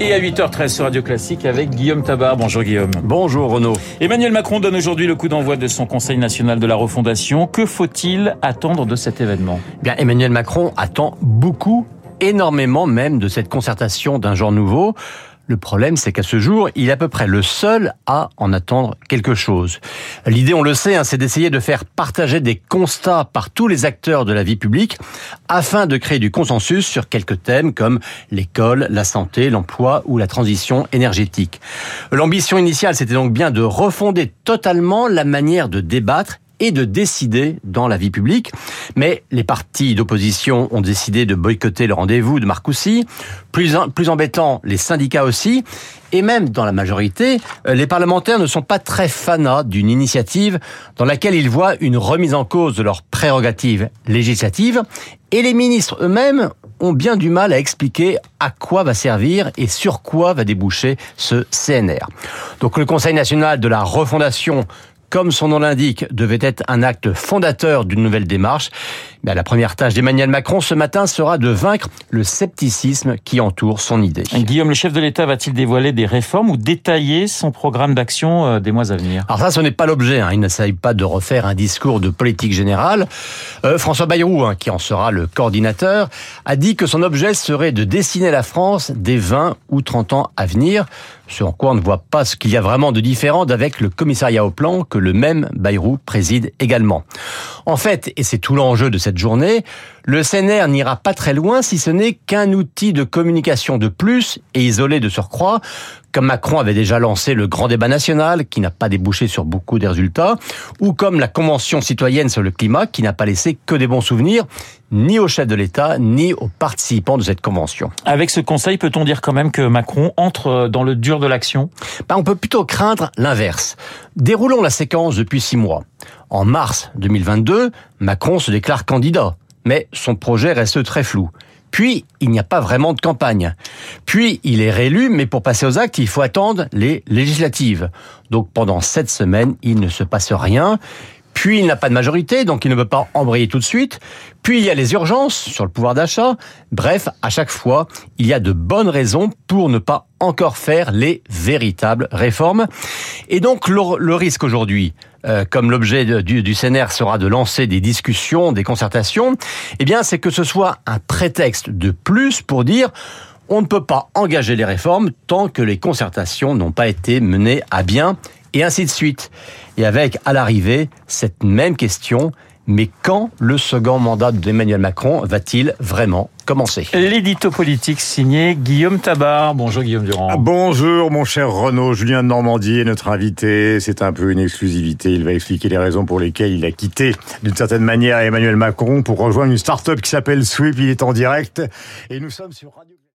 Et à 8h13 sur Radio Classique avec Guillaume Tabar. Bonjour Guillaume. Bonjour Renaud. Emmanuel Macron donne aujourd'hui le coup d'envoi de son Conseil national de la refondation. Que faut-il attendre de cet événement? Bien, Emmanuel Macron attend beaucoup, énormément même, de cette concertation d'un genre nouveau. Le problème, c'est qu'à ce jour, il est à peu près le seul à en attendre quelque chose. L'idée, on le sait, hein, c'est d'essayer de faire partager des constats par tous les acteurs de la vie publique afin de créer du consensus sur quelques thèmes comme l'école, la santé, l'emploi ou la transition énergétique. L'ambition initiale, c'était donc bien de refonder totalement la manière de débattre et de décider dans la vie publique. Mais les partis d'opposition ont décidé de boycotter le rendez-vous de Marcoussis. Plus, plus embêtant, les syndicats aussi. Et même dans la majorité, euh, les parlementaires ne sont pas très fanats d'une initiative dans laquelle ils voient une remise en cause de leurs prérogatives législatives. Et les ministres eux-mêmes ont bien du mal à expliquer à quoi va servir et sur quoi va déboucher ce CNR. Donc le Conseil national de la refondation comme son nom l'indique, devait être un acte fondateur d'une nouvelle démarche. Mais la première tâche d'Emmanuel Macron ce matin sera de vaincre le scepticisme qui entoure son idée. Guillaume, le chef de l'État va-t-il dévoiler des réformes ou détailler son programme d'action euh, des mois à venir? Alors ça, ce n'est pas l'objet. Hein. Il ne s'agit pas de refaire un discours de politique générale. Euh, François Bayrou, hein, qui en sera le coordinateur, a dit que son objet serait de dessiner la France des 20 ou 30 ans à venir ce en quoi on ne voit pas ce qu'il y a vraiment de différent d'avec le commissariat au plan que le même Bayrou préside également. En fait, et c'est tout l'enjeu de cette journée, le CNR n'ira pas très loin si ce n'est qu'un outil de communication de plus et isolé de surcroît, comme Macron avait déjà lancé le grand débat national qui n'a pas débouché sur beaucoup de résultats, ou comme la Convention citoyenne sur le climat qui n'a pas laissé que des bons souvenirs, ni au chef de l'État, ni aux participants de cette convention. Avec ce conseil, peut-on dire quand même que Macron entre dans le dur de l'action? Ben, On peut plutôt craindre l'inverse. Déroulons la séquence depuis six mois. En mars 2022, Macron se déclare candidat, mais son projet reste très flou. Puis, il n'y a pas vraiment de campagne. Puis, il est réélu, mais pour passer aux actes, il faut attendre les législatives. Donc, pendant sept semaines, il ne se passe rien. Puis il n'a pas de majorité, donc il ne peut pas embrayer tout de suite. Puis il y a les urgences sur le pouvoir d'achat. Bref, à chaque fois, il y a de bonnes raisons pour ne pas encore faire les véritables réformes. Et donc le, risque aujourd'hui, euh, comme l'objet du, du CNR sera de lancer des discussions, des concertations, eh bien c'est que ce soit un prétexte de plus pour dire on ne peut pas engager les réformes tant que les concertations n'ont pas été menées à bien et ainsi de suite. Et avec, à l'arrivée, cette même question, mais quand le second mandat d'Emmanuel Macron va-t-il vraiment commencer L'édito politique signé Guillaume Tabar. Bonjour Guillaume Durand. Ah, bonjour mon cher Renaud. Julien de Normandie est notre invité. C'est un peu une exclusivité. Il va expliquer les raisons pour lesquelles il a quitté d'une certaine manière Emmanuel Macron pour rejoindre une start-up qui s'appelle Sweep. Il est en direct. Et nous sommes sur Radio...